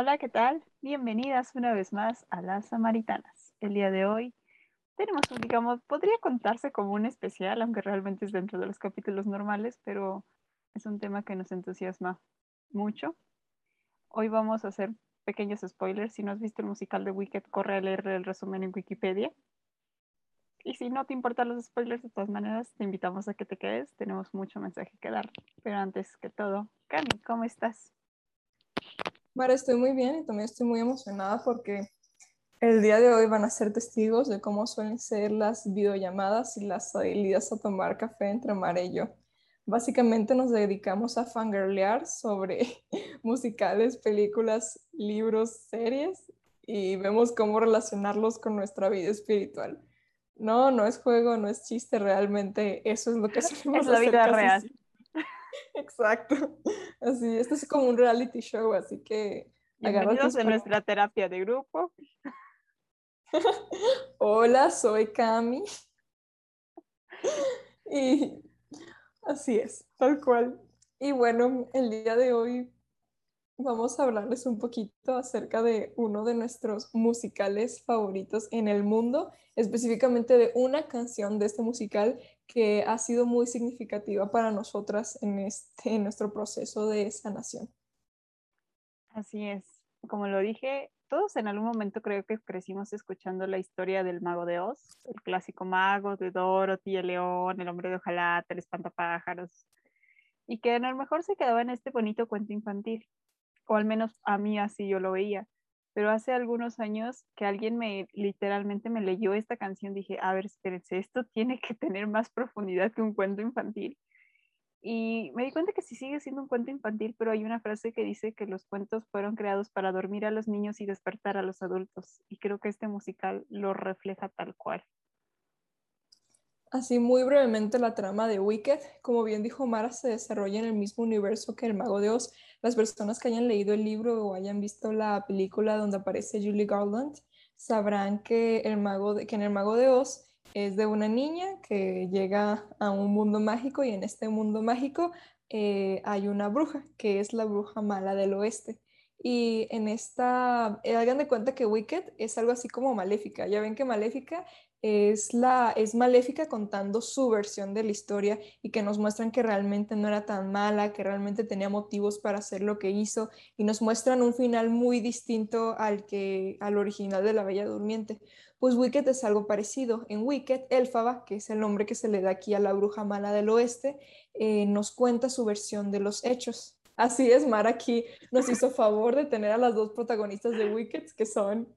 Hola, ¿qué tal? Bienvenidas una vez más a las Samaritanas. El día de hoy tenemos, digamos, podría contarse como un especial, aunque realmente es dentro de los capítulos normales, pero es un tema que nos entusiasma mucho. Hoy vamos a hacer pequeños spoilers. Si no has visto el musical de Wicked, corre a leer el resumen en Wikipedia. Y si no te importan los spoilers, de todas maneras, te invitamos a que te quedes. Tenemos mucho mensaje que dar. Pero antes que todo, Cami, ¿cómo estás? Mara, estoy muy bien y también estoy muy emocionada porque el día de hoy van a ser testigos de cómo suelen ser las videollamadas y las salidas a tomar café entre Mara y yo. Básicamente nos dedicamos a fangirlear sobre musicales, películas, libros, series y vemos cómo relacionarlos con nuestra vida espiritual. No, no es juego, no es chiste, realmente eso es lo que hacemos. Es la vida real. Exacto. Así, esto es como un reality show, así que Bienvenidos a nuestra terapia de grupo. Hola, soy Cami. y así es, tal cual. Y bueno, el día de hoy vamos a hablarles un poquito acerca de uno de nuestros musicales favoritos en el mundo, específicamente de una canción de este musical que ha sido muy significativa para nosotras en, este, nuestro proceso de sanación. Así es, como lo dije, todos en algún momento creo que crecimos escuchando la historia del mago de Oz, el clásico mago de Dorothy, el león, el hombre de hojalata, el espantapájaros, y que a lo mejor se quedaba en este bonito cuento infantil, o al menos a mí así yo lo veía pero hace algunos años que alguien me literalmente me leyó esta canción, dije, a ver, espérense, esto tiene que tener más profundidad que un cuento infantil. Y me di cuenta que sí sigue siendo un cuento infantil, pero hay una frase que dice que los cuentos fueron creados para dormir a los niños y despertar a los adultos. Y creo que este musical lo refleja tal cual. Así muy brevemente la trama de Wicked, como bien dijo Mara, se desarrolla en el mismo universo que El Mago de Oz. Las personas que hayan leído el libro o hayan visto la película donde aparece Julie Garland sabrán que, el mago que en El Mago de Oz es de una niña que llega a un mundo mágico y en este mundo mágico eh, hay una bruja, que es la bruja mala del oeste. Y en esta, eh, hagan de cuenta que Wicked es algo así como maléfica. Ya ven que maléfica es, la, es maléfica contando su versión de la historia y que nos muestran que realmente no era tan mala, que realmente tenía motivos para hacer lo que hizo y nos muestran un final muy distinto al, que, al original de La Bella Durmiente. Pues Wicked es algo parecido. En Wicked, Elfaba, que es el nombre que se le da aquí a la bruja mala del oeste, eh, nos cuenta su versión de los hechos. Así es, Mar aquí nos hizo favor de tener a las dos protagonistas de Wicked, que son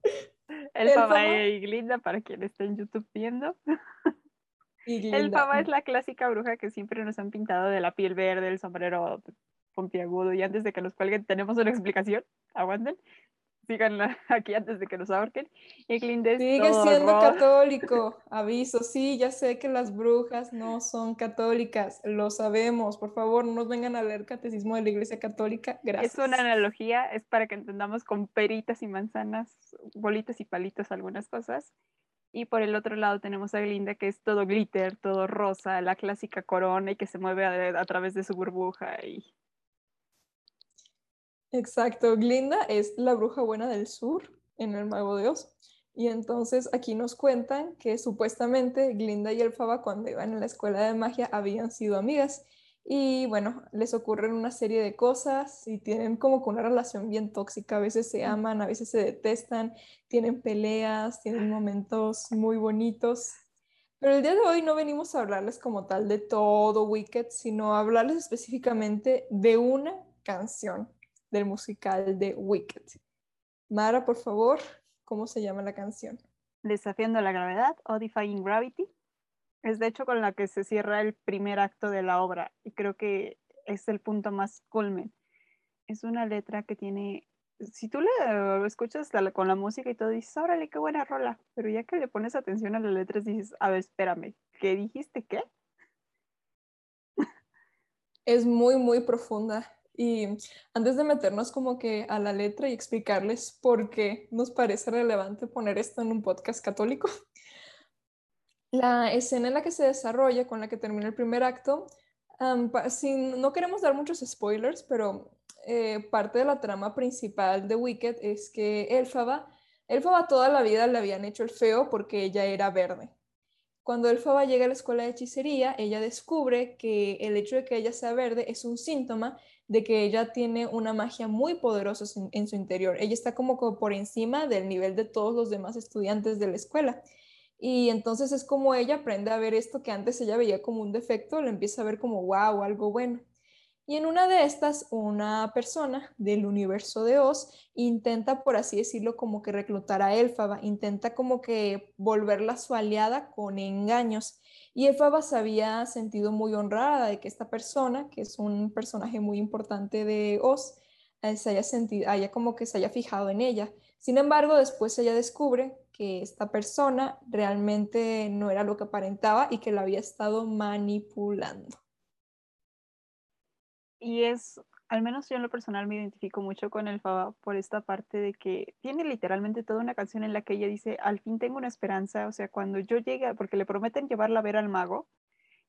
el Faba y Glinda, para quien esté en YouTube viendo. El Faba es la clásica bruja que siempre nos han pintado de la piel verde, el sombrero puntiagudo. Y antes de que nos cuelguen, tenemos una explicación. Aguanten. Síganla aquí antes de que nos ahorquen. Y Glinda Sigue siendo católico. Aviso, sí, ya sé que las brujas no son católicas. Lo sabemos. Por favor, no nos vengan a leer catecismo de la Iglesia Católica. Gracias. Es una analogía, es para que entendamos con peritas y manzanas bolitas y palitos algunas cosas. Y por el otro lado tenemos a Glinda, que es todo glitter, todo rosa, la clásica corona y que se mueve a, través de su burbuja. Y... Exacto, Glinda es la bruja buena del sur en el Mago de Oz. Y entonces aquí nos cuentan que supuestamente Glinda y Elfaba cuando iban a la escuela de magia habían sido amigas y bueno, les ocurren una serie de cosas y tienen como que una relación bien tóxica. A veces se aman, a veces se detestan, tienen peleas, tienen momentos muy bonitos. Pero el día de hoy no venimos a hablarles como tal de todo Wicked, sino a hablarles específicamente de una canción del musical de Wicked. Mara, por favor, ¿cómo se llama la canción? Desafiando la gravedad o Defying Gravity. Es de hecho con la que se cierra el primer acto de la obra y creo que es el punto más culmen. Es una letra que tiene si tú le escuchas con la música y todo, dices, órale, qué buena rola, pero ya que le pones atención a las letras, dices, a ver, espérame, ¿qué dijiste qué? Es muy, muy profunda. Y antes de meternos como que a la letra y explicarles por qué nos parece relevante poner esto en un podcast católico, la escena en la que se desarrolla, con la que termina el primer acto, sin, no queremos dar muchos spoilers, pero eh, parte de la trama principal de Wicked es que Elfaba, Elfaba toda la vida le habían hecho el feo porque ella era verde. Cuando Elfaba llega a la escuela de hechicería, ella descubre que el hecho de que ella sea verde es un síntoma de que ella tiene una magia muy poderosa en su interior. Ella está como por encima del nivel de todos los demás estudiantes de la escuela. Y entonces es como ella aprende a ver esto que antes ella veía como un defecto, lo empieza a ver como wow, algo bueno. Y en una de estas, una persona del universo de Oz intenta, por así decirlo, como que reclutar a Elfaba, intenta como que volverla su aliada con engaños. Y Elfaba se había sentido muy honrada de que esta persona, que es un personaje muy importante de Oz, eh, se haya sentido, haya como que se haya fijado en ella. Sin embargo, después ella descubre que esta persona realmente no era lo que aparentaba y que la había estado manipulando. Y es, al menos yo en lo personal me identifico mucho con el Faba por esta parte de que tiene literalmente toda una canción en la que ella dice, al fin tengo una esperanza, o sea, cuando yo llegue, porque le prometen llevarla a ver al mago,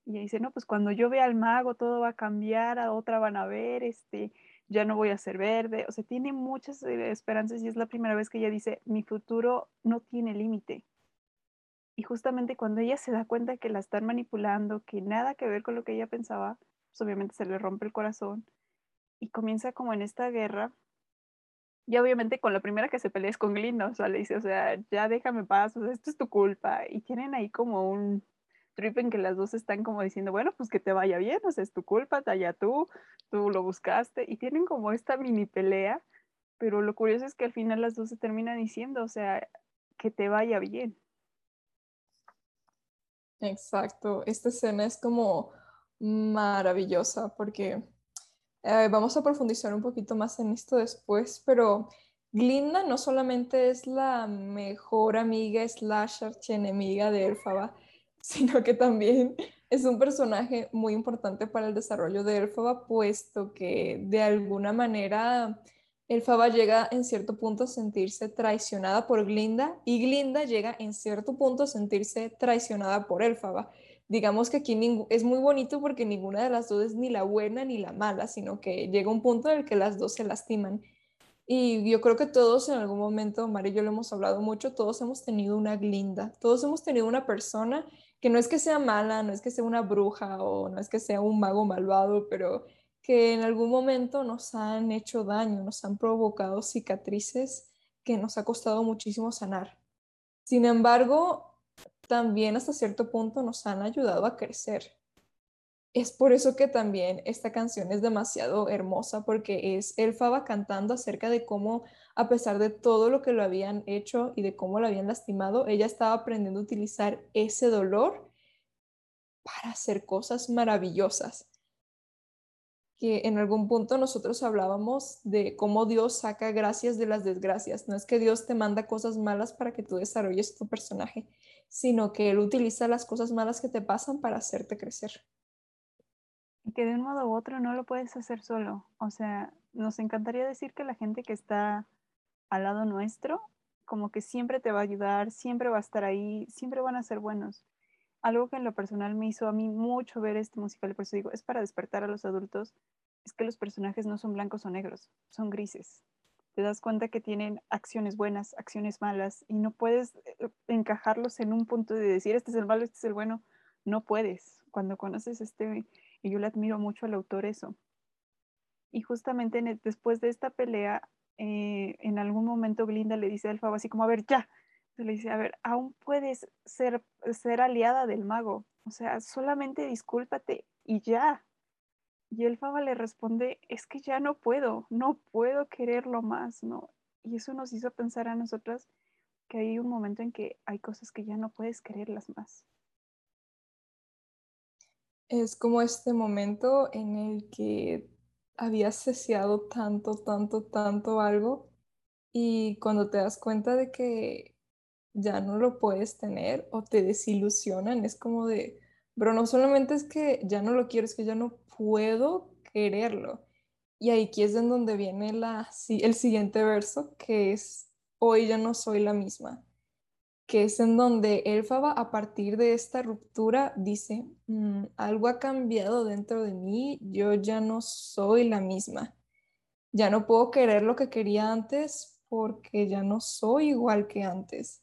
y ella dice, no, pues cuando yo vea al mago todo va a cambiar, a otra van a ver, este, ya no voy a ser verde, o sea, tiene muchas eh, esperanzas y es la primera vez que ella dice, mi futuro no tiene límite. Y justamente cuando ella se da cuenta que la están manipulando, que nada que ver con lo que ella pensaba, pues obviamente se le rompe el corazón y comienza como en esta guerra. Y obviamente con la primera que se pelea es con Glinda, o sea, le dice, o sea, ya déjame paz, o sea, esto es tu culpa. Y tienen ahí como un trip en que las dos están como diciendo, bueno, pues que te vaya bien, o sea, es tu culpa, allá tú, tú lo buscaste. Y tienen como esta mini pelea, pero lo curioso es que al final las dos se terminan diciendo, o sea, que te vaya bien. Exacto, esta escena es como maravillosa porque eh, vamos a profundizar un poquito más en esto después, pero Glinda no solamente es la mejor amiga slash archienemiga de Elfaba, sino que también es un personaje muy importante para el desarrollo de Elfaba, puesto que de alguna manera Elfaba llega en cierto punto a sentirse traicionada por Glinda y Glinda llega en cierto punto a sentirse traicionada por Elfaba digamos que aquí es muy bonito porque ninguna de las dos es ni la buena ni la mala, sino que llega un punto en el que las dos se lastiman. Y yo creo que todos en algún momento, Mario y yo lo hemos hablado mucho, todos hemos tenido una glinda, todos hemos tenido una persona que no es que sea mala, no es que sea una bruja o no es que sea un mago malvado, pero que en algún momento nos han hecho daño, nos han provocado cicatrices que nos ha costado muchísimo sanar. Sin embargo, también hasta cierto punto nos han ayudado a crecer. Es por eso que también esta canción es demasiado hermosa porque es Elfaba cantando acerca de cómo, a pesar de todo lo que lo habían hecho y de cómo lo habían lastimado, ella estaba aprendiendo a utilizar ese dolor para hacer cosas maravillosas. Que en algún punto nosotros hablábamos de cómo Dios saca gracias de las desgracias. No es que Dios te manda cosas malas para que tú desarrolles tu personaje, sino que él utiliza las cosas malas que te pasan para hacerte crecer. Y que de un modo u otro no lo puedes hacer solo. O sea, nos encantaría decir que la gente que está al lado nuestro, como que siempre te va a ayudar, siempre va a estar ahí, siempre van a ser buenos. Algo que en lo personal me hizo a mí mucho ver este musical, por eso digo, es para despertar a los adultos, es que los personajes no son blancos o negros, son grises te das cuenta que tienen acciones buenas, acciones malas, y no puedes eh, encajarlos en un punto de decir, este es el malo, este es el bueno. No puedes. Cuando conoces este, y yo le admiro mucho al autor eso. Y justamente después de esta pelea, eh, en algún momento Glinda le dice al Fabo así como, a ver, ya. Le dice, a ver, aún puedes ser, ser aliada del mago. O sea, solamente discúlpate y ya. Y el Faba le responde, es que ya no puedo, no puedo quererlo más, ¿no? Y eso nos hizo pensar a nosotras que hay un momento en que hay cosas que ya no puedes quererlas más. Es como este momento en el que habías deseado tanto, tanto, tanto algo Y cuando te das cuenta de que ya no lo puedes tener o te desilusionan, es como de, pero no solamente es que ya no lo quiero, es que ya no puedo quererlo. Y aquí es en donde viene la, el siguiente verso, que es, hoy ya no soy la misma, que es en donde Elfaba a partir de esta ruptura dice, mm, algo ha cambiado dentro de mí, yo ya no soy la misma, ya no puedo querer lo que quería antes porque ya no soy igual que antes.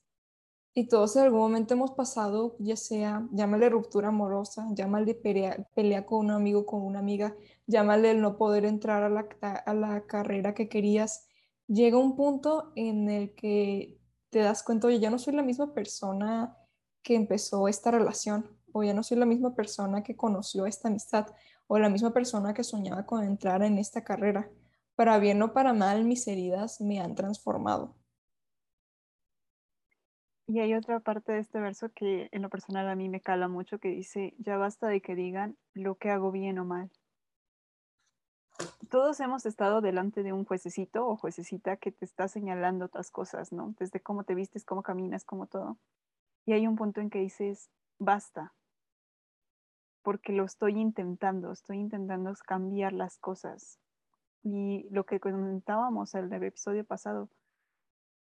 Y todos en algún momento hemos pasado, ya sea, llámale ruptura amorosa, llámale pelea, con un amigo, con una amiga, llámale el no poder entrar a la, a la carrera que querías. Llega un punto en el que te das cuenta, oye, ya no soy la misma persona que empezó esta relación, o ya no soy la misma persona que conoció esta amistad, o la misma persona que soñaba con entrar en esta carrera. Para bien o para mal, mis heridas me han transformado. Y hay otra parte de este verso que en lo personal a mí me cala mucho, que dice, ya basta de que digan lo que hago bien o mal. Todos hemos estado delante de un juececito o juececita que te está señalando otras cosas, ¿no? Desde cómo te vistes, cómo caminas, cómo todo. Y hay un punto en que dices, basta, porque lo estoy intentando, estoy intentando cambiar las cosas. Y lo que comentábamos en el episodio pasado,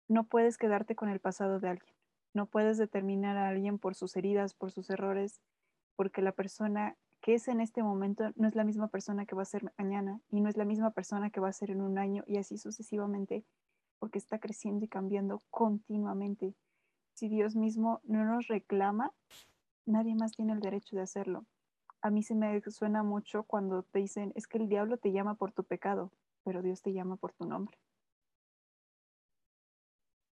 no puedes quedarte con el pasado de alguien no puedes determinar a alguien por sus heridas, por sus errores, porque la persona que es en este momento no es la misma persona que va a ser mañana y no es la misma persona que va a ser en un año y así sucesivamente, porque está creciendo y cambiando continuamente. Si Dios mismo no nos reclama, nadie más tiene el derecho de hacerlo. A mí se me suena mucho cuando te dicen, es que el diablo te llama por tu pecado, pero Dios te llama por tu nombre.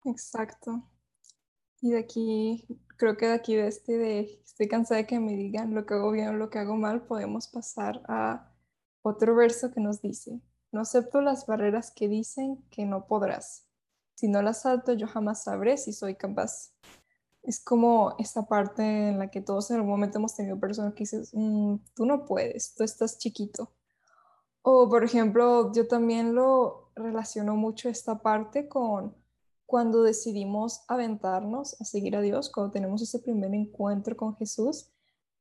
Exacto. Y de aquí, creo que de aquí de este, de estoy cansada de que me digan lo que hago bien o lo que hago mal, podemos pasar a otro verso que nos dice, no acepto las barreras que dicen que no podrás. Si no las salto, yo jamás sabré si soy capaz. Es como esta parte en la que todos en algún momento hemos tenido personas que dices, mm, tú no puedes, tú estás chiquito. O, por ejemplo, yo también lo relaciono mucho esta parte con cuando decidimos aventarnos a seguir a Dios, cuando tenemos ese primer encuentro con Jesús,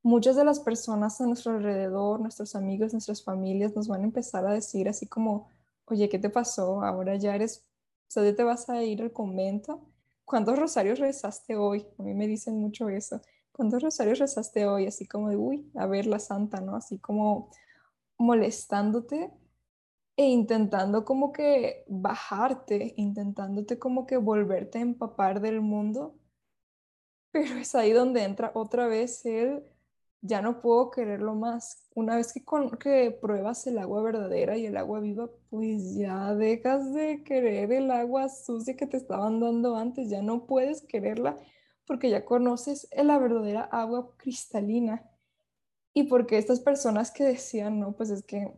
muchas de las personas a nuestro alrededor, nuestros amigos, nuestras familias, nos van a empezar a decir así como, oye, ¿qué te pasó? Ahora ya eres, o sea, te vas a ir al convento. ¿Cuántos rosarios rezaste hoy? A mí me dicen mucho eso. ¿Cuántos rosarios rezaste hoy? Así como de, uy, a ver la santa, ¿no? Así como molestándote e intentando como que bajarte, intentándote como que volverte a empapar del mundo. Pero es ahí donde entra otra vez el ya no puedo quererlo más. Una vez que, con, que pruebas el agua verdadera y el agua viva, pues ya dejas de querer el agua sucia que te estaban dando antes, ya no puedes quererla porque ya conoces la verdadera agua cristalina. Y porque estas personas que decían, no, pues es que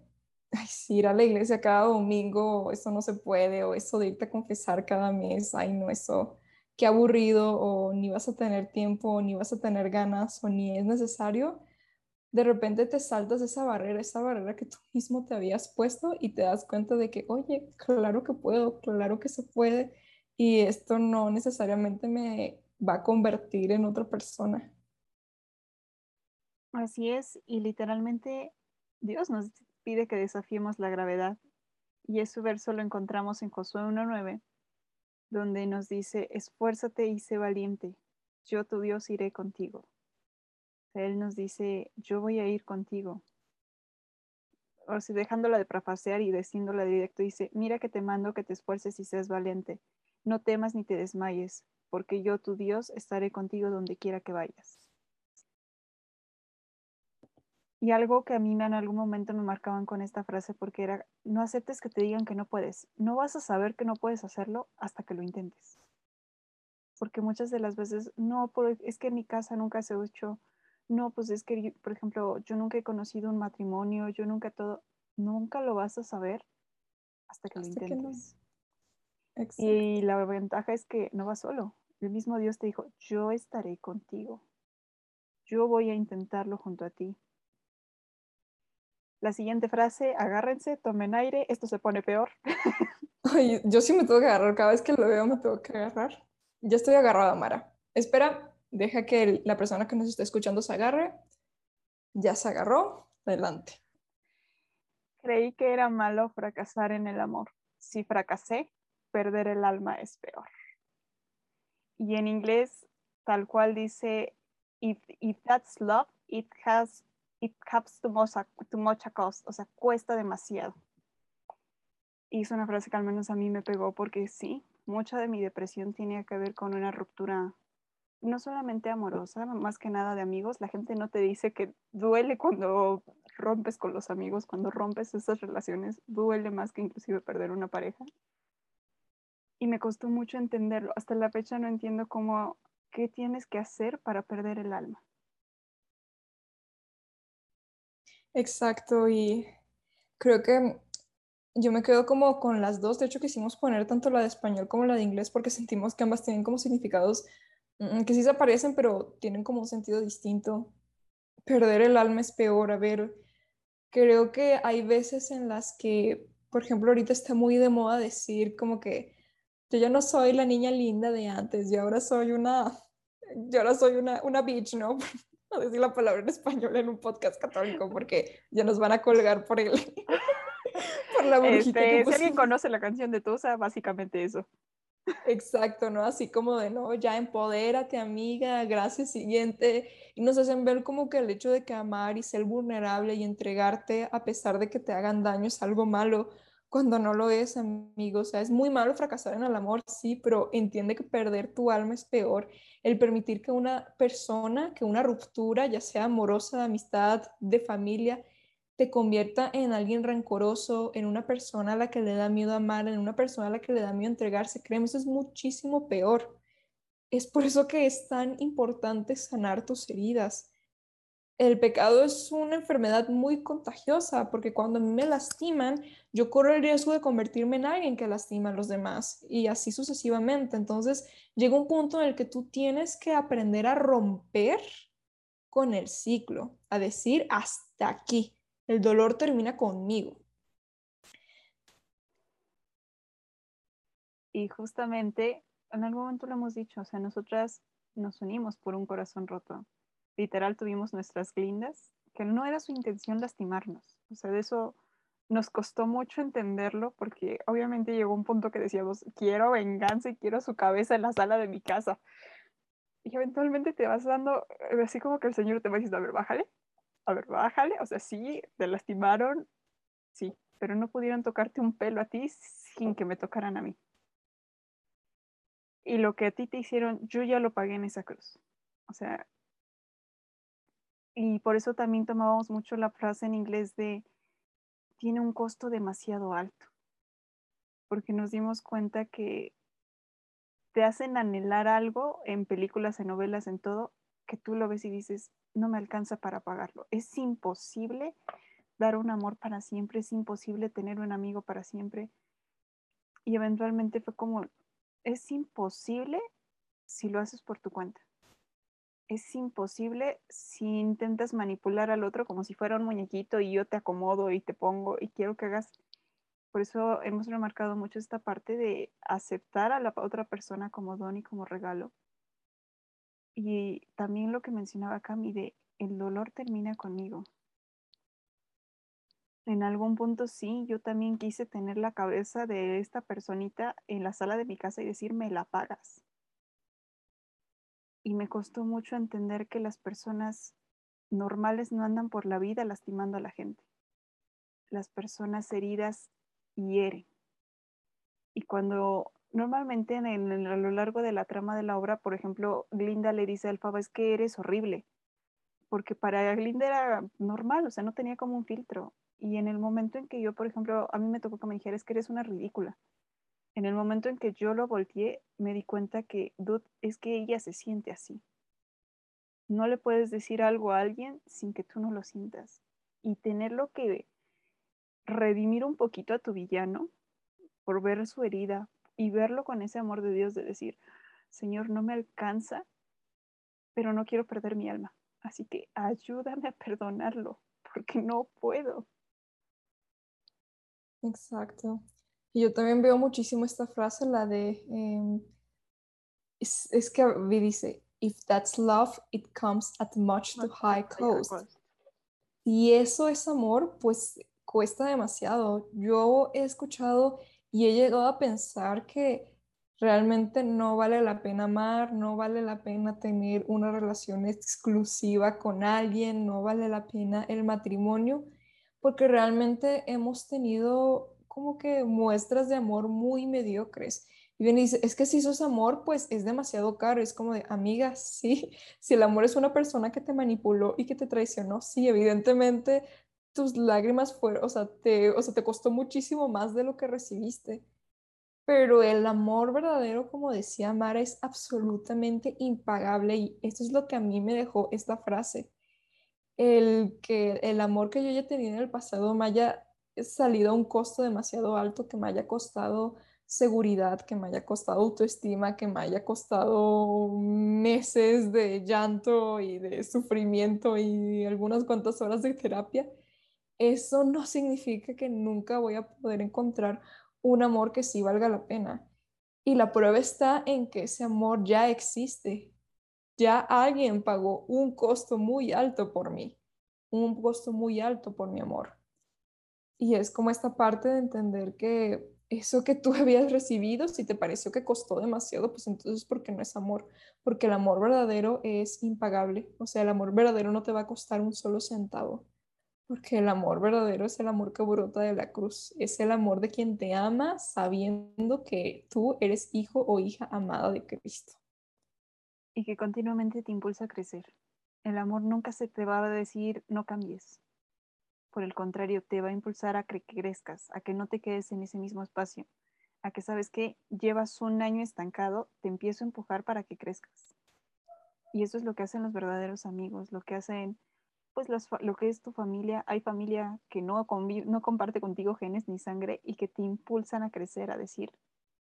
ay, ir a la iglesia cada domingo, eso no se puede, o eso de irte a confesar cada mes, ay, no, eso, qué aburrido, o ni vas a tener tiempo, ni vas a tener ganas, o ni es necesario, de repente te saltas esa barrera, esa barrera que tú mismo te habías puesto y te das cuenta de que, oye, claro que puedo, claro que se puede, y esto no necesariamente me va a convertir en otra persona. Así es, y literalmente Dios nos pide que desafiemos la gravedad. Y ese verso lo encontramos en Josué 1.9, donde nos dice, esfuérzate y sé valiente, yo tu Dios iré contigo. Él nos dice, yo voy a ir contigo. O sea, dejándola de profasear y diciéndola directo, dice, mira que te mando que te esfuerces y seas valiente. No temas ni te desmayes, porque yo, tu Dios, estaré contigo donde quiera que vayas. Y algo que a mí en algún momento me marcaban con esta frase porque era, no aceptes que te digan que no puedes. No vas a saber que no puedes hacerlo hasta que lo intentes. Porque muchas de las veces, no, es que en mi casa nunca se ha hecho, no, pues es que, por ejemplo, yo nunca he conocido un matrimonio, yo nunca todo, nunca lo vas a saber hasta que lo intentes. Y la ventaja es que no vas solo. El mismo Dios te dijo, yo estaré contigo. Yo voy a intentarlo junto a ti La siguiente frase, agárrense, tomen aire, esto se pone peor. Ay, yo sí me tengo que agarrar, cada vez que lo veo me tengo que agarrar. Ya estoy agarrada, Mara. Espera, deja que la persona que nos está escuchando se agarre. Ya se agarró, adelante. Creí que era malo fracasar en el amor. Si fracasé, perder el alma es peor. Y en inglés, tal cual dice, if, if that's love, it has it comes too much, too cost, o sea, cuesta demasiado. Y es una frase que al menos a mí me pegó porque sí, mucha de mi depresión tiene que ver con una ruptura no solamente amorosa, más que nada de amigos. La gente no te dice que duele cuando rompes con los amigos, cuando rompes esas relaciones, duele más que inclusive perder una pareja. Y me costó mucho entenderlo. Hasta la fecha no entiendo cómo, qué tienes que hacer para perder el alma. Exacto, y creo que yo me quedo como con las dos. De hecho, quisimos poner tanto la de español como la de inglés porque sentimos que ambas tienen como significados mm, que sí se aparecen, pero tienen como un sentido distinto. Perder el alma es peor. A ver, creo que hay veces en las que, por ejemplo, ahorita está muy de moda decir como que yo ya no soy la niña linda de antes, yo ahora soy una, yo ahora soy una, una bitch, ¿no? a decir la palabra en español en un podcast católico porque ya nos van a colgar por el por la este, Si alguien conoce la canción de Tusa, básicamente eso. Exacto, ¿no? Así como de, no, ya empodérate, amiga, gracias, siguiente. Y nos hacen ver como que el hecho de que amar y ser vulnerable y entregarte a pesar de que te hagan daño es algo malo, cuando no lo es, amigo. O sea, es muy malo fracasar en el amor, sí, pero entiende que perder tu alma es peor. El permitir que una persona, que una ruptura, ya sea amorosa, de amistad, de familia, te convierta en alguien rencoroso, en una persona a la que le da miedo amar, en una persona a la que le da miedo entregarse. Créeme, eso es muchísimo peor. Es por eso que es tan importante sanar tus heridas el pecado es una enfermedad muy contagiosa porque cuando me lastiman, yo corro el riesgo de convertirme en alguien que lastima a los demás y así sucesivamente. Entonces llega un punto en el que tú tienes que aprender a romper con el ciclo, a decir hasta aquí, el dolor termina conmigo. Y justamente en algún momento lo hemos dicho, o sea, nosotras nos unimos por un corazón roto literal tuvimos nuestras glindas, que no era su intención lastimarnos. O sea, de eso nos costó mucho entenderlo porque obviamente llegó un punto que decíamos, quiero venganza y quiero su cabeza en la sala de mi casa. Y eventualmente te vas dando, eh, así como que el Señor te va diciendo, a ver, bájale, a ver, bájale. O sea, sí, te lastimaron, sí, pero no pudieron tocarte un pelo a ti sin que me tocaran a mí. Y lo que a ti te hicieron, yo ya lo pagué en esa cruz. O sea, y por eso también tomábamos mucho la frase en inglés de tiene un costo demasiado alto, porque nos dimos cuenta que te hacen anhelar algo en películas, en novelas, en todo, que tú lo ves y dices, no me alcanza para pagarlo. Es imposible dar un amor para siempre, es imposible tener un amigo para siempre. Y eventualmente fue como, es imposible si lo haces por tu cuenta es imposible si intentas manipular al otro como si fuera un muñequito y yo te acomodo y te pongo y quiero que hagas. Por eso hemos remarcado mucho esta parte de aceptar a la otra persona como don y como regalo. Y también lo que mencionaba Cami de el dolor termina conmigo. En algún punto sí, yo también quise tener la cabeza de esta personita en la sala de mi casa y decir, me la pagas y me costó mucho entender que las personas normales no andan por la vida lastimando a la gente. Las personas heridas hieren. Y cuando normalmente en, a lo largo de la trama de la obra, por ejemplo, Glinda le dice a Alfaba, es que eres horrible, porque para Glinda era normal, o sea, no tenía como un filtro. Y en el momento en que yo, por ejemplo, a mí me tocó que me dijera, es que eres una ridícula en el momento en que yo lo volteé, me di cuenta que, dude, es que ella se siente así. No le puedes decir algo a alguien sin que tú no lo sientas. Y tenerlo que redimir un poquito a tu villano por ver su herida y verlo con ese amor de Dios de decir, Señor, no me alcanza, pero no quiero perder mi alma. Así que ayúdame a perdonarlo, porque no puedo. Exacto. Y yo también veo muchísimo esta frase, la de, em, es, es, que dice, if that's love, it comes at much too high cost. Y eso es amor, pues cuesta demasiado. Yo he escuchado y he llegado a pensar que realmente no vale la pena amar, no vale la pena tener una relación exclusiva con alguien, no vale la pena el matrimonio, porque realmente hemos tenido como que muestras de amor muy mediocres. Y bien dice, es que si eso es amor, pues es demasiado caro. Es como de, amiga, sí, si el amor es una persona que te manipuló y que te traicionó, sí, evidentemente tus lágrimas fueron, o sea, te, o sea, te costó muchísimo más de lo que recibiste. Pero el amor verdadero, como decía Mara, es absolutamente impagable y esto es lo que a mí me dejó esta frase. El que el amor que yo haya tenido en el pasado me haya salido a un costo demasiado alto, que me haya costado seguridad, que me haya costado autoestima, que me haya costado meses de llanto y de sufrimiento y algunas cuantas horas de terapia, eso no significa que nunca voy a poder encontrar un amor que sí valga la pena. Y la prueba está en que ese amor ya existe. Ya alguien pagó un costo muy alto por mí, un costo muy alto por mi amor. Y es como esta parte de entender que eso que tú habías recibido, si te pareció que costó demasiado, pues entonces porque no es amor, porque el amor verdadero es impagable, o sea, el amor verdadero no te va a costar un solo centavo, porque el amor verdadero es el amor que brota de la cruz, es el amor de quien te ama sabiendo que tú eres hijo o hija amada de Cristo. Y que continuamente te impulsa a crecer. El amor nunca se te va a decir no cambies por el contrario, te va a impulsar a que crezcas, a que no te quedes en ese mismo espacio, a que sabes que llevas un año estancado, te empiezo a empujar para que crezcas. Y eso es lo que hacen los verdaderos amigos, lo que hacen, pues lo que es tu familia. Hay familia que no, no comparte contigo genes ni sangre y que te impulsan a crecer, a decir,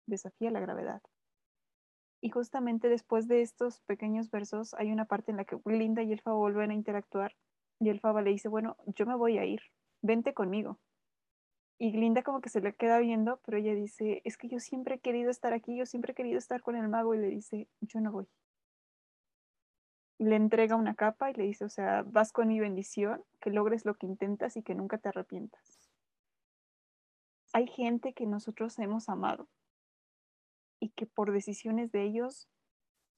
desafía la gravedad. Y justamente después de estos pequeños versos hay una parte en la que Linda y Elfa vuelven a interactuar y el Faba le dice, bueno, yo me voy a ir, vente conmigo. Y Glinda como que se le queda viendo, pero ella dice, es que yo siempre he querido estar aquí, yo siempre he querido estar con el mago y le dice, yo no voy. Le entrega una capa y le dice, o sea, vas con mi bendición, que logres lo que intentas y que nunca te arrepientas. Hay gente que nosotros hemos amado y que por decisiones de ellos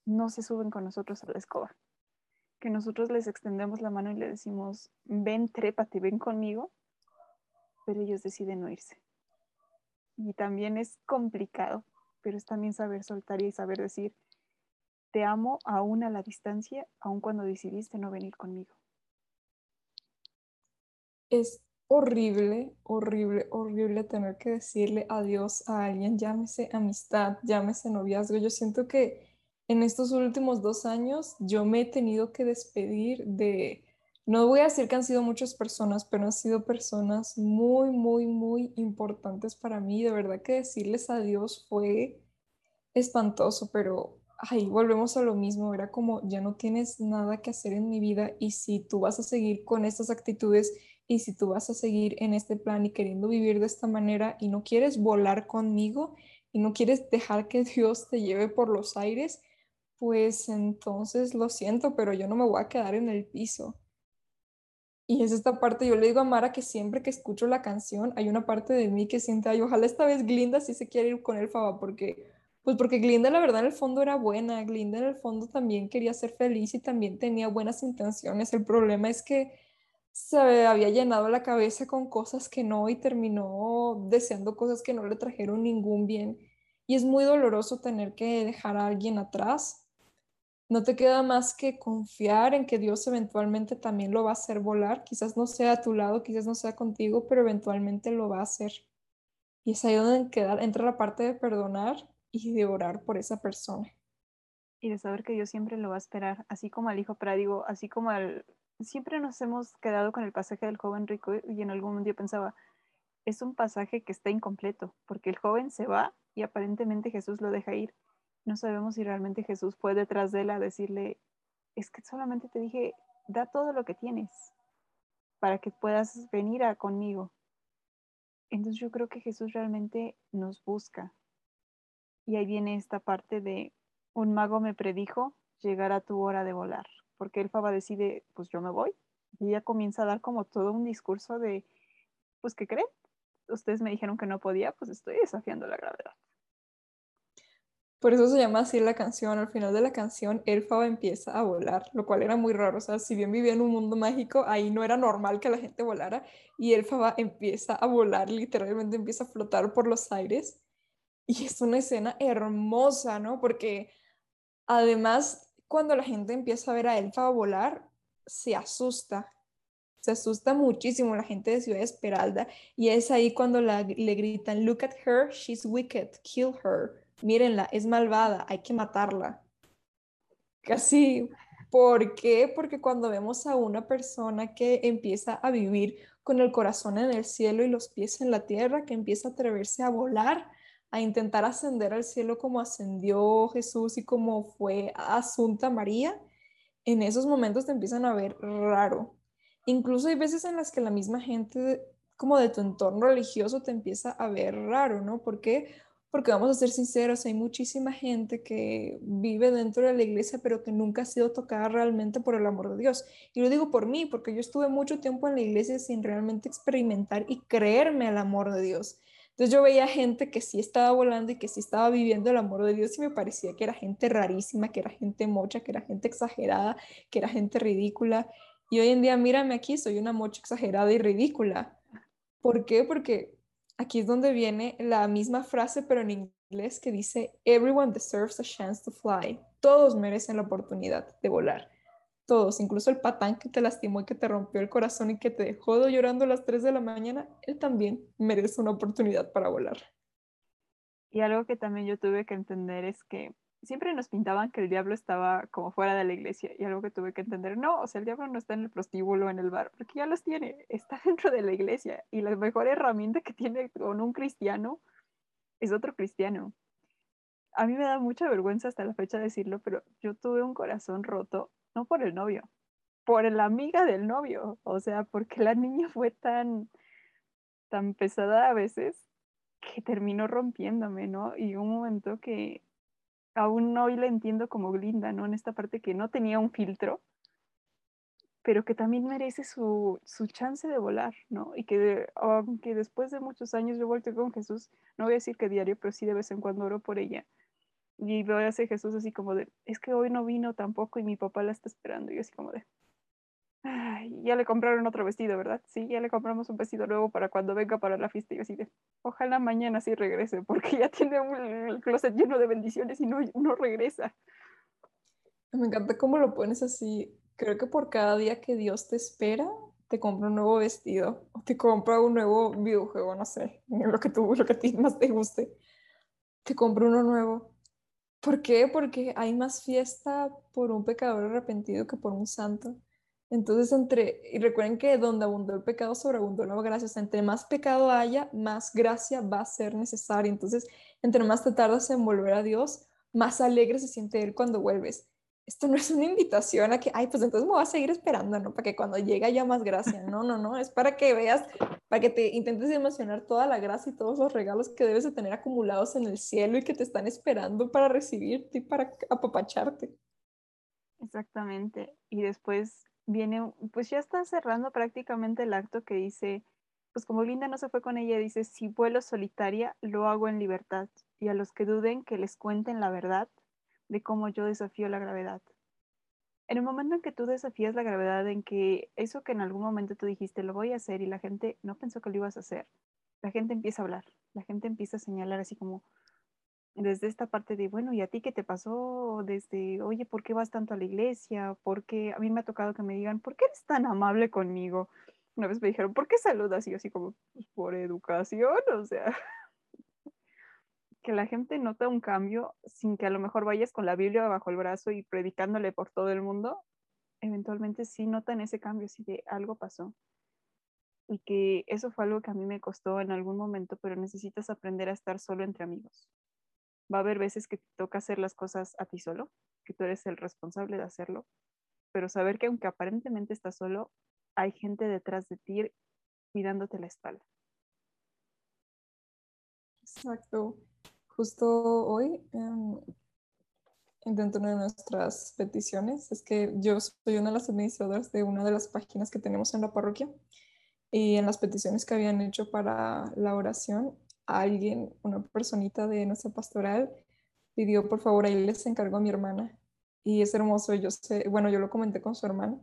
no se suben con nosotros a la escoba que nosotros les extendemos la mano y le decimos, ven, trépate, ven conmigo, pero ellos deciden no irse. Y también es complicado, pero es también saber soltar y saber decir, te amo aún a la distancia, aun cuando decidiste no venir conmigo. Es horrible, horrible, horrible tener que decirle adiós a alguien, llámese amistad, llámese noviazgo. Yo siento que en estos últimos dos años yo me he tenido que despedir de, no voy a decir que han sido muchas personas, pero han sido personas muy, muy, muy importantes para mí. De verdad que decirles adiós fue espantoso, pero ahí volvemos a lo mismo. Era como, ya no tienes nada que hacer en mi vida y si tú vas a seguir con estas actitudes y si tú vas a seguir en este plan y queriendo vivir de esta manera y no quieres volar conmigo y no quieres dejar que Dios te lleve por los aires, pues entonces lo siento, pero yo no me voy a quedar en el piso. Y es esta parte, yo le digo a Mara que siempre que escucho la canción hay una parte de mí que siente, ay, ojalá esta vez Glinda sí se quiere ir con el Faba, porque, pues porque Glinda la verdad en el fondo era buena, Glinda en el fondo también quería ser feliz y también tenía buenas intenciones. El problema es que se había llenado la cabeza con cosas que no y terminó deseando cosas que no le trajeron ningún bien. Y es muy doloroso tener que dejar a alguien atrás no te queda más que confiar en que Dios eventualmente también lo va a hacer volar. Quizás no sea a tu lado, quizás no sea contigo, pero eventualmente lo va a hacer. Y es ahí donde entra la parte de perdonar y de orar por esa persona. Y de saber que Dios siempre lo va a esperar, así como al hijo prádigo, así como al... Siempre nos hemos quedado con el pasaje del joven rico y en algún momento yo pensaba, es un pasaje que está incompleto, porque el joven se va y aparentemente Jesús lo deja ir no sabemos si realmente Jesús fue detrás de él a decirle, es que solamente te dije, da todo lo que tienes para que puedas venir a conmigo. Entonces yo creo que Jesús realmente nos busca. Y ahí viene esta parte de un mago me predijo llegar a tu hora de volar, porque el Faba decide, pues yo me voy. Y ella comienza a dar como todo un discurso de, pues, ¿qué creen? Ustedes me dijeron que no podía, pues estoy desafiando la gravedad. Por eso se llama así la canción. Al final de la canción, Elfaba empieza a volar, lo cual era muy raro. O sea, si bien vivía en un mundo mágico, ahí no era normal que la gente volara. Y Elfaba empieza a volar, literalmente empieza a flotar por los aires. Y es una escena hermosa, ¿no? Porque además, cuando la gente empieza a ver a Elfaba volar, se asusta. Se asusta muchísimo la gente de Ciudad Esmeralda. Y es ahí cuando le gritan, look at her, she's wicked, kill her mírenla, es malvada, hay que matarla. Casi, ¿por qué? Porque cuando vemos a una persona que empieza a vivir con el corazón en el cielo y los pies en la tierra, que empieza a atreverse a volar, a intentar ascender al cielo como ascendió Jesús y como fue Asunta María, en esos momentos te empiezan a ver raro. Incluso hay veces en las que la misma gente como de tu entorno religioso te empieza a ver raro, ¿no? ¿Por qué? Porque vamos a ser sinceros, hay muchísima gente que vive dentro de la iglesia, pero que nunca ha sido tocada realmente por el amor de Dios. Y lo digo por mí, porque yo estuve mucho tiempo en la iglesia sin realmente experimentar y creerme al amor de Dios. Entonces yo veía gente que sí estaba volando y que sí estaba viviendo el amor de Dios y me parecía que era gente rarísima, que era gente mocha, que era gente exagerada, que era gente ridícula. Y hoy en día, mírame aquí, soy una mocha exagerada y ridícula. ¿Por qué? Porque aquí es donde viene la misma frase, pero en inglés, que dice, Everyone deserves a chance to fly. Todos merecen la oportunidad de volar. Todos, incluso el patán que te lastimó y que te rompió el corazón y que te dejó llorando a las 3 de la mañana, él también merece una oportunidad para volar. Y algo que también yo tuve que entender es que siempre nos pintaban que el diablo estaba como fuera de la iglesia y algo que tuve que entender, no, o sea, el diablo no está en el prostíbulo, en el bar, porque ya los tiene, está dentro de la iglesia y la mejor herramienta que tiene con un cristiano es otro cristiano. A mí me da mucha vergüenza hasta la fecha decirlo, pero yo tuve un corazón roto, no por el novio, por la amiga del novio, o sea, porque la niña fue tan, tan pesada a veces que terminó rompiéndome, ¿no? Y un momento que aún hoy la entiendo como Glinda, ¿no? En esta parte que no tenía un filtro, pero que también merece su, su chance de volar, ¿no? Y que aunque después de muchos años yo volteo con Jesús, no voy a decir que diario, pero sí de vez en cuando oro por ella. Y veo a Jesús así como de, es que hoy no vino tampoco y mi papá la está esperando. Y yo así como de, ya le compraron otro vestido, ¿verdad? Sí, ya le compramos un vestido nuevo para cuando venga para la fiesta. Y así de, ojalá mañana sí regrese, porque ya tiene un closet lleno de bendiciones y no, no regresa. Me encanta cómo lo pones así. Creo que por cada día que Dios te espera, te compra un nuevo vestido te compra un nuevo videojuego, no sé, lo que, tú, lo que a ti más te guste. Te compra uno nuevo. ¿Por qué? Porque hay más fiesta por un pecador arrepentido que por un santo. Entonces, entre, y recuerden que donde abundó el pecado, sobreabundó la gracia. entre más pecado haya, más gracia va a ser necesaria. Entonces, entre más te tardas en volver a Dios, más alegre se siente Él cuando vuelves. Esto no es una invitación a que, ay, pues entonces me voy a seguir esperando, ¿no? Para que cuando llegue haya más gracia. No, no, no. Es para que veas, para que te intentes emocionar toda la gracia y todos los regalos que debes de tener acumulados en el cielo y que te están esperando para recibirte y para apapacharte. Exactamente. Y después viene, pues ya está cerrando prácticamente el acto que dice, pues como Linda no se fue con ella, dice, si vuelo solitaria, lo hago en libertad. Y a los que duden, que les cuenten la verdad de cómo yo desafío la gravedad. En el momento en que tú desafías la gravedad, en que eso que en algún momento tú dijiste, lo voy a hacer y la gente no pensó que lo ibas a hacer, la gente empieza a hablar, la gente empieza a señalar así como, desde esta parte de, bueno, ¿y a ti qué te pasó? Desde, oye, ¿por qué vas tanto a la iglesia? Porque a mí me ha tocado que me digan, ¿por qué eres tan amable conmigo? Una vez me dijeron, ¿por qué saludas? Y así como, pues por educación, o sea, que la gente nota un cambio sin que a lo mejor vayas con la Biblia bajo el brazo y predicándole por todo el mundo, eventualmente sí notan ese cambio, sí que algo pasó. Y que eso fue algo que a mí me costó en algún momento, pero necesitas aprender a estar solo entre amigos va a haber veces que te toca hacer las cosas a ti solo, que tú eres el responsable de hacerlo, pero saber que aunque aparentemente estás solo, hay gente detrás de ti cuidándote la espalda. Exacto. Justo hoy, em, dentro de nuestras peticiones, es que yo soy una de las administradoras de una de las páginas que tenemos en la parroquia y en las peticiones que habían hecho para la oración, alguien, una personita de nuestra pastoral, pidió por favor, ahí les encargo a mi hermana. Y es hermoso, yo sé, bueno, yo lo comenté con su hermana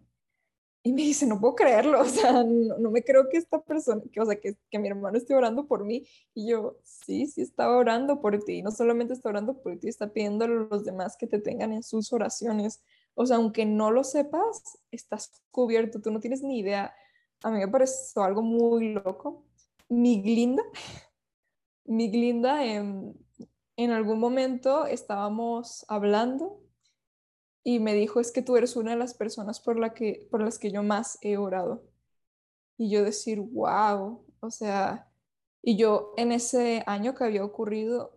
y me dice, no puedo creerlo, o sea, no, me creo que esta persona, que, o sea, que, que, mi hermano esté orando por mí. Y yo, sí, sí estaba orando por ti. Y no solamente está orando por ti, está pidiendo a los demás que te tengan en sus oraciones. O sea, aunque no lo sepas, estás cubierto, tú no tienes ni idea. A mí me pareció algo muy loco. Mi Glinda, mi Glinda, en, en algún momento estábamos hablando y me dijo, es que tú eres una de las personas por, la que, por las que yo más he orado. Y yo decir, wow, o sea, y yo en ese año que había ocurrido,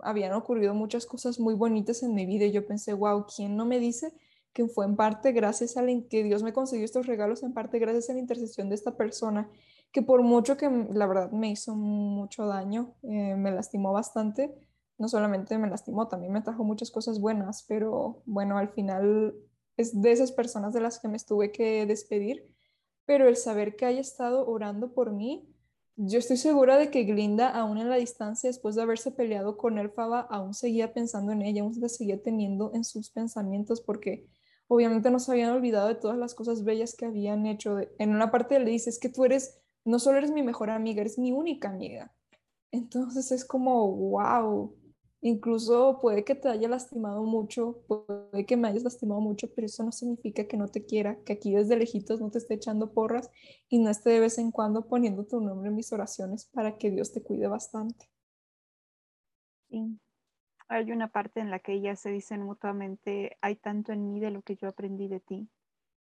habían ocurrido muchas cosas muy bonitas en mi vida y yo pensé, wow, ¿quién no me dice que fue en parte gracias a la, que Dios me concedió estos regalos, en parte gracias a la intercesión de esta persona, que por mucho que la verdad me hizo mucho daño, eh, me lastimó bastante, no solamente me lastimó, también me trajo muchas cosas buenas, pero bueno, al final es de esas personas de las que me estuve que despedir, pero el saber que haya estado orando por mí, yo estoy segura de que Glinda, aún en la distancia, después de haberse peleado con Elfaba, aún seguía pensando en ella, aún se seguía teniendo en sus pensamientos, porque obviamente no se habían olvidado de todas las cosas bellas que habían hecho. En una parte le dice, es que tú eres, no solo eres mi mejor amiga, eres mi única amiga. Entonces es como, wow, Incluso puede que te haya lastimado mucho, puede que me hayas lastimado mucho, pero eso no significa que no te quiera, que aquí desde lejitos no te esté echando porras y no esté de vez en cuando poniendo tu nombre en mis oraciones para que Dios te cuide bastante. Sí. Hay una parte en la que ellas se dicen mutuamente, hay tanto en mí de lo que yo aprendí de ti.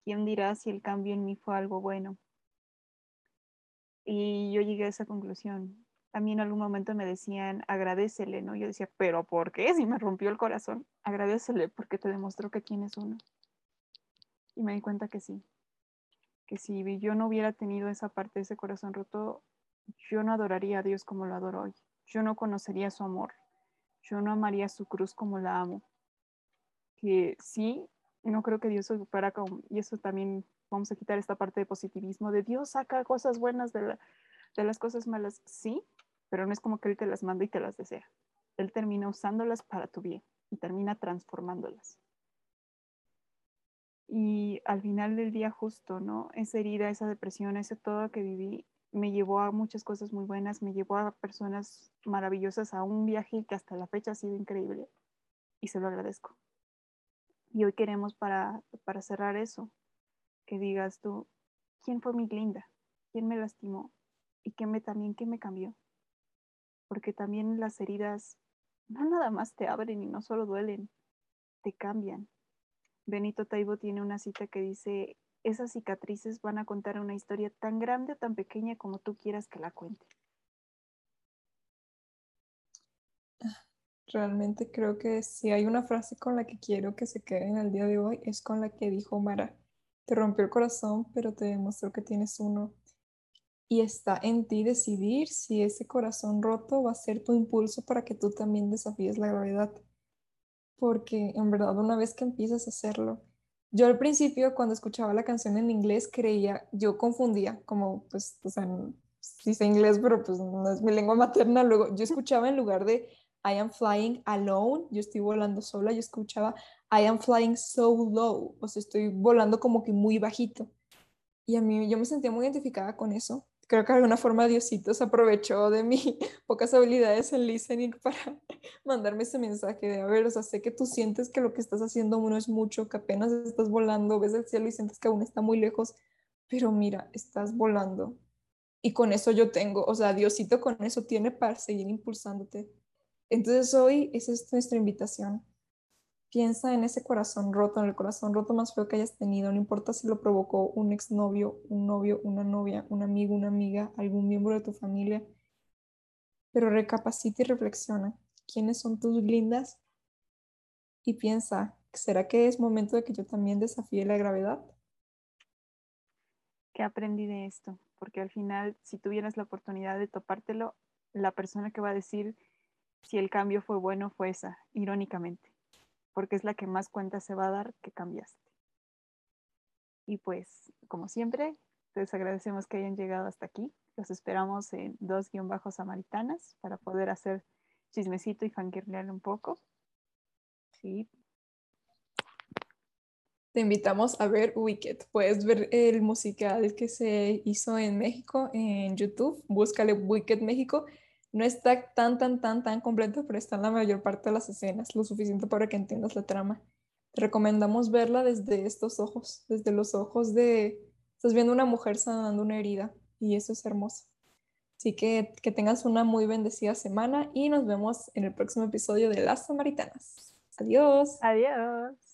¿Quién dirá si el cambio en mí fue algo bueno? Y yo llegué a esa conclusión a mí en algún momento me decían, agradecele, ¿no? Yo decía, pero ¿por qué? Si me rompió el corazón, agradecele porque te demostró que tienes uno. Y me di cuenta que sí, que si yo no hubiera tenido esa parte ese corazón roto, yo no adoraría a Dios como lo adoro hoy. Yo no conocería su amor. Yo no amaría su cruz como la amo. Que sí, no creo que Dios se para con, y eso también vamos a quitar esta parte de positivismo, de Dios saca cosas buenas de, las cosas malas, sí, pero no es como que Él te las manda y te las desea. Él termina usándolas para tu bien y termina transformándolas. Y al final del día justo, ¿no? Esa herida, esa depresión, ese todo que viví, me llevó a muchas cosas muy buenas, me llevó a personas maravillosas, a un viaje que hasta la fecha ha sido increíble y se lo agradezco. Y hoy queremos para, para cerrar eso, que digas tú, ¿quién fue mi linda? ¿Quién me lastimó? ¿Y qué me también qué me cambió? porque también las heridas no nada más te abren y no solo duelen, te cambian. Benito Taibo tiene una cita que dice, esas cicatrices van a contar una historia tan grande o tan pequeña como tú quieras que la cuente. Realmente creo que si hay una frase con la que quiero que se quede en el día de hoy es con la que dijo Mara, te rompió el corazón, pero te demostró que tienes uno y está en ti decidir si ese corazón roto va a ser tu impulso para que tú también desafíes la gravedad. Porque en verdad una vez que empiezas a hacerlo, yo al principio cuando escuchaba la canción en inglés creía, yo confundía, como pues, o sea, sí sé inglés, pero pues no es mi lengua materna, luego yo escuchaba en lugar de I am flying alone, yo estoy volando sola, yo escuchaba I am flying so low, o sea, estoy volando como que muy bajito. Y a mí yo me sentía muy identificada con eso creo que de alguna forma Diosito se aprovechó de mis pocas habilidades en listening para mandarme ese mensaje de, a ver, o sea, sé que tú sientes que lo que estás haciendo no es mucho, que apenas estás volando, ves el cielo y sientes que aún está muy lejos, pero mira, estás volando. Y con eso yo tengo, o sea, Diosito con eso tiene para seguir impulsándote. Entonces hoy esa es nuestra invitación Piensa en ese corazón roto, en el corazón roto más feo que hayas tenido, no importa si lo provocó un exnovio, un novio, una novia, un amigo, una amiga, algún miembro de tu familia. Pero recapacita y reflexiona. ¿Quiénes son tus lindas? Y piensa, ¿será que es momento de que yo también desafíe la gravedad? ¿Qué aprendí de esto? Porque al final, si tuvieras la oportunidad de topártelo, la persona que va a decir si el cambio fue bueno fue esa, irónicamente, porque es la que más cuenta se va a dar que cambiaste. Y pues, como siempre, les agradecemos que hayan llegado hasta aquí. Los esperamos en dos guion bajos samaritanas para poder hacer chismecito y fangirlear un poco. Sí. Te invitamos a ver Wicked. Puedes ver el musical que se hizo en México en YouTube. Búscale Wicked México. No está tan, tan, tan, tan completo, pero está en la mayor parte de las escenas, lo suficiente para que entiendas la trama. Te recomendamos verla desde estos ojos, desde los ojos de... Estás viendo una mujer sanando una herida y eso es hermoso. Así que que tengas una muy bendecida semana y nos vemos en el próximo episodio de Las Samaritanas. Adiós. Adiós.